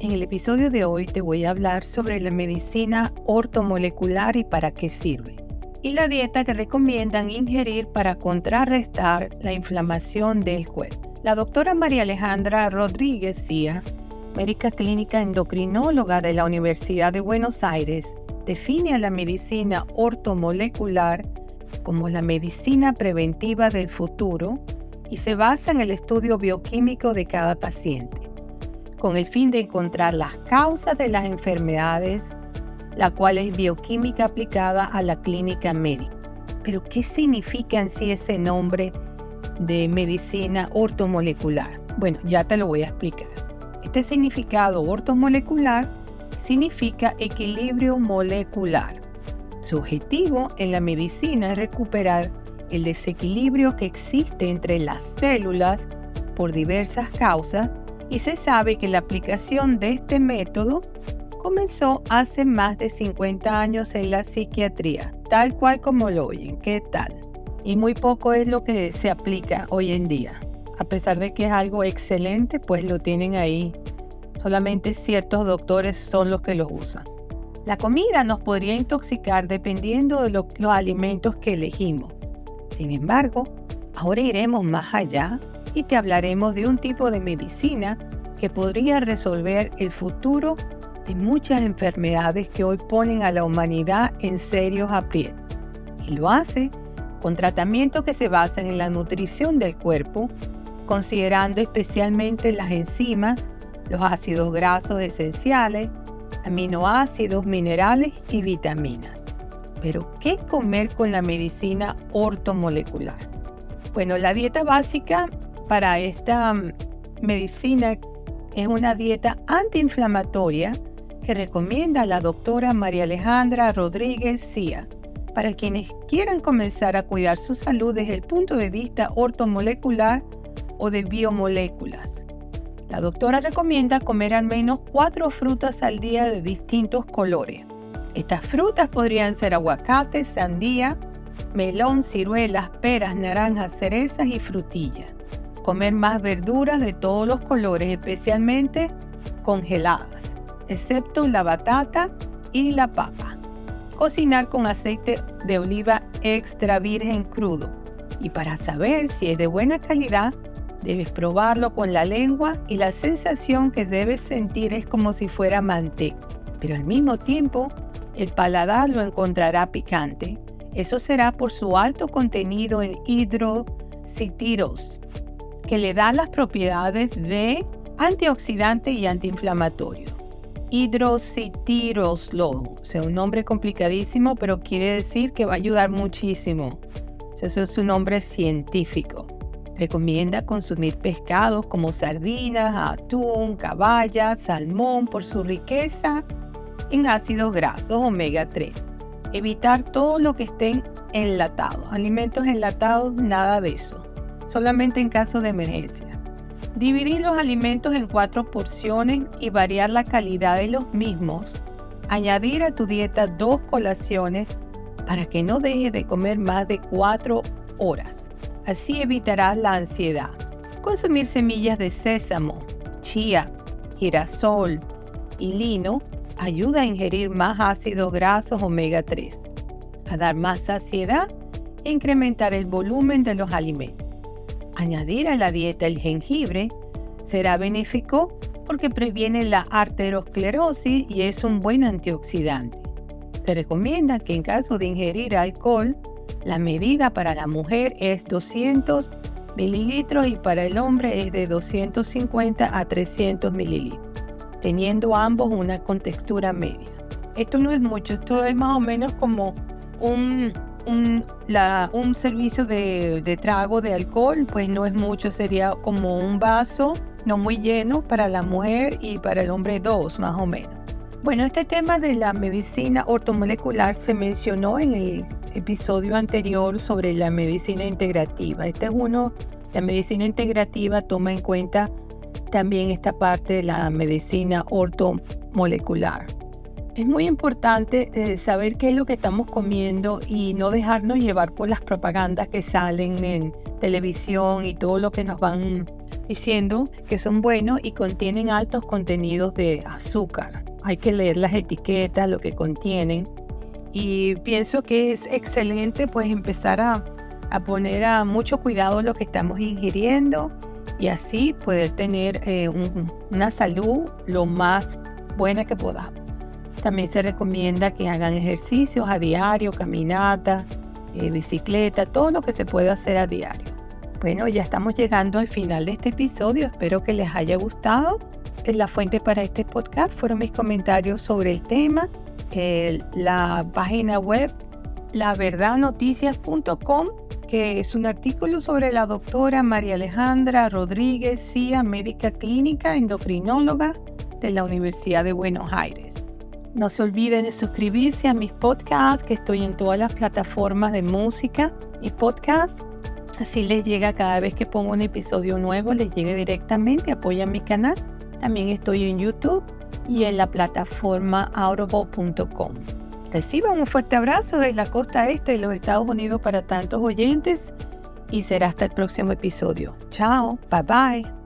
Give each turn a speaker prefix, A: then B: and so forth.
A: En el episodio de hoy te voy a hablar sobre la medicina ortomolecular y para qué sirve, y la dieta que recomiendan ingerir para contrarrestar la inflamación del cuerpo. La doctora María Alejandra Rodríguez Cía, médica clínica endocrinóloga de la Universidad de Buenos Aires, define a la medicina ortomolecular como la medicina preventiva del futuro y se basa en el estudio bioquímico de cada paciente con el fin de encontrar las causas de las enfermedades, la cual es bioquímica aplicada a la clínica médica. Pero, ¿qué significa en sí ese nombre de medicina ortomolecular? Bueno, ya te lo voy a explicar. Este significado ortomolecular significa equilibrio molecular. Su objetivo en la medicina es recuperar el desequilibrio que existe entre las células por diversas causas y se sabe que la aplicación de este método comenzó hace más de 50 años en la psiquiatría, tal cual como lo oyen. ¿Qué tal? Y muy poco es lo que se aplica hoy en día. A pesar de que es algo excelente, pues lo tienen ahí. Solamente ciertos doctores son los que lo usan. La comida nos podría intoxicar dependiendo de los alimentos que elegimos. Sin embargo, ahora iremos más allá y te hablaremos de un tipo de medicina que podría resolver el futuro de muchas enfermedades que hoy ponen a la humanidad en serios aprietos. Y lo hace con tratamientos que se basan en la nutrición del cuerpo, considerando especialmente las enzimas, los ácidos grasos esenciales, aminoácidos, minerales y vitaminas. Pero, ¿qué comer con la medicina ortomolecular? Bueno, la dieta básica para esta mm, medicina es una dieta antiinflamatoria que recomienda la doctora María Alejandra Rodríguez Cía para quienes quieran comenzar a cuidar su salud desde el punto de vista ortomolecular o de biomoléculas. La doctora recomienda comer al menos cuatro frutas al día de distintos colores. Estas frutas podrían ser aguacate, sandía, melón, ciruelas, peras, naranjas, cerezas y frutillas comer más verduras de todos los colores, especialmente congeladas, excepto la batata y la papa. Cocinar con aceite de oliva extra virgen crudo. Y para saber si es de buena calidad, debes probarlo con la lengua y la sensación que debes sentir es como si fuera manteca. Pero al mismo tiempo, el paladar lo encontrará picante. Eso será por su alto contenido en hidrocitiros, que le da las propiedades de antioxidante y antiinflamatorio. Hidrocitiroslo, o sea, un nombre complicadísimo, pero quiere decir que va a ayudar muchísimo. Ese es su nombre científico. Recomienda consumir pescados como sardinas, atún, caballa, salmón por su riqueza en ácidos grasos omega 3. Evitar todo lo que estén enlatados. Alimentos enlatados, nada de eso solamente en caso de emergencia. Dividir los alimentos en cuatro porciones y variar la calidad de los mismos. Añadir a tu dieta dos colaciones para que no dejes de comer más de cuatro horas. Así evitarás la ansiedad. Consumir semillas de sésamo, chía, girasol y lino ayuda a ingerir más ácidos grasos omega 3, a dar más saciedad e incrementar el volumen de los alimentos. Añadir a la dieta el jengibre será benéfico porque previene la arteriosclerosis y es un buen antioxidante. Se recomienda que en caso de ingerir alcohol, la medida para la mujer es 200 mililitros y para el hombre es de 250 a 300 mililitros, teniendo ambos una contextura media. Esto no es mucho, esto es más o menos como un un, servicio de, de, trago de alcohol, pues no es mucho, sería como un vaso, no muy lleno para la mujer y para el hombre dos, más o menos. Bueno, este tema de la medicina ortomolecular se mencionó en el episodio anterior sobre la medicina integrativa. Este es uno, la medicina integrativa toma en cuenta también esta parte de la medicina ortomolecular. Es muy importante eh, saber qué es lo que estamos comiendo y no dejarnos llevar por las propagandas que salen en televisión y todo lo que nos van diciendo que son buenos y contienen altos contenidos de azúcar. Hay que leer las etiquetas, lo que contienen. Y pienso que es excelente pues empezar a, poner a mucho cuidado lo que estamos ingiriendo y así poder tener eh, una salud lo más buena que podamos. También se recomienda que hagan ejercicios a diario, caminata, eh, bicicleta, todo lo que se puede hacer a diario. Bueno, ya estamos llegando al final de este episodio. Espero que les haya gustado. La fuente para este podcast fueron mis comentarios sobre el tema, la página web laverdadnoticias.com, que es un artículo sobre la doctora María Alejandra Rodríguez CIA, médica clínica endocrinóloga de la Universidad de Buenos Aires. No se olviden de suscribirse a mis podcasts, que estoy en todas las plataformas de música y podcast. Así les llega cada vez que pongo un episodio nuevo, les llegue directamente, apoyan mi canal. También estoy en YouTube y en la plataforma audible.com. Reciban un fuerte abrazo de la costa este de los Estados Unidos para tantos oyentes y será hasta el próximo episodio. Chao, bye bye.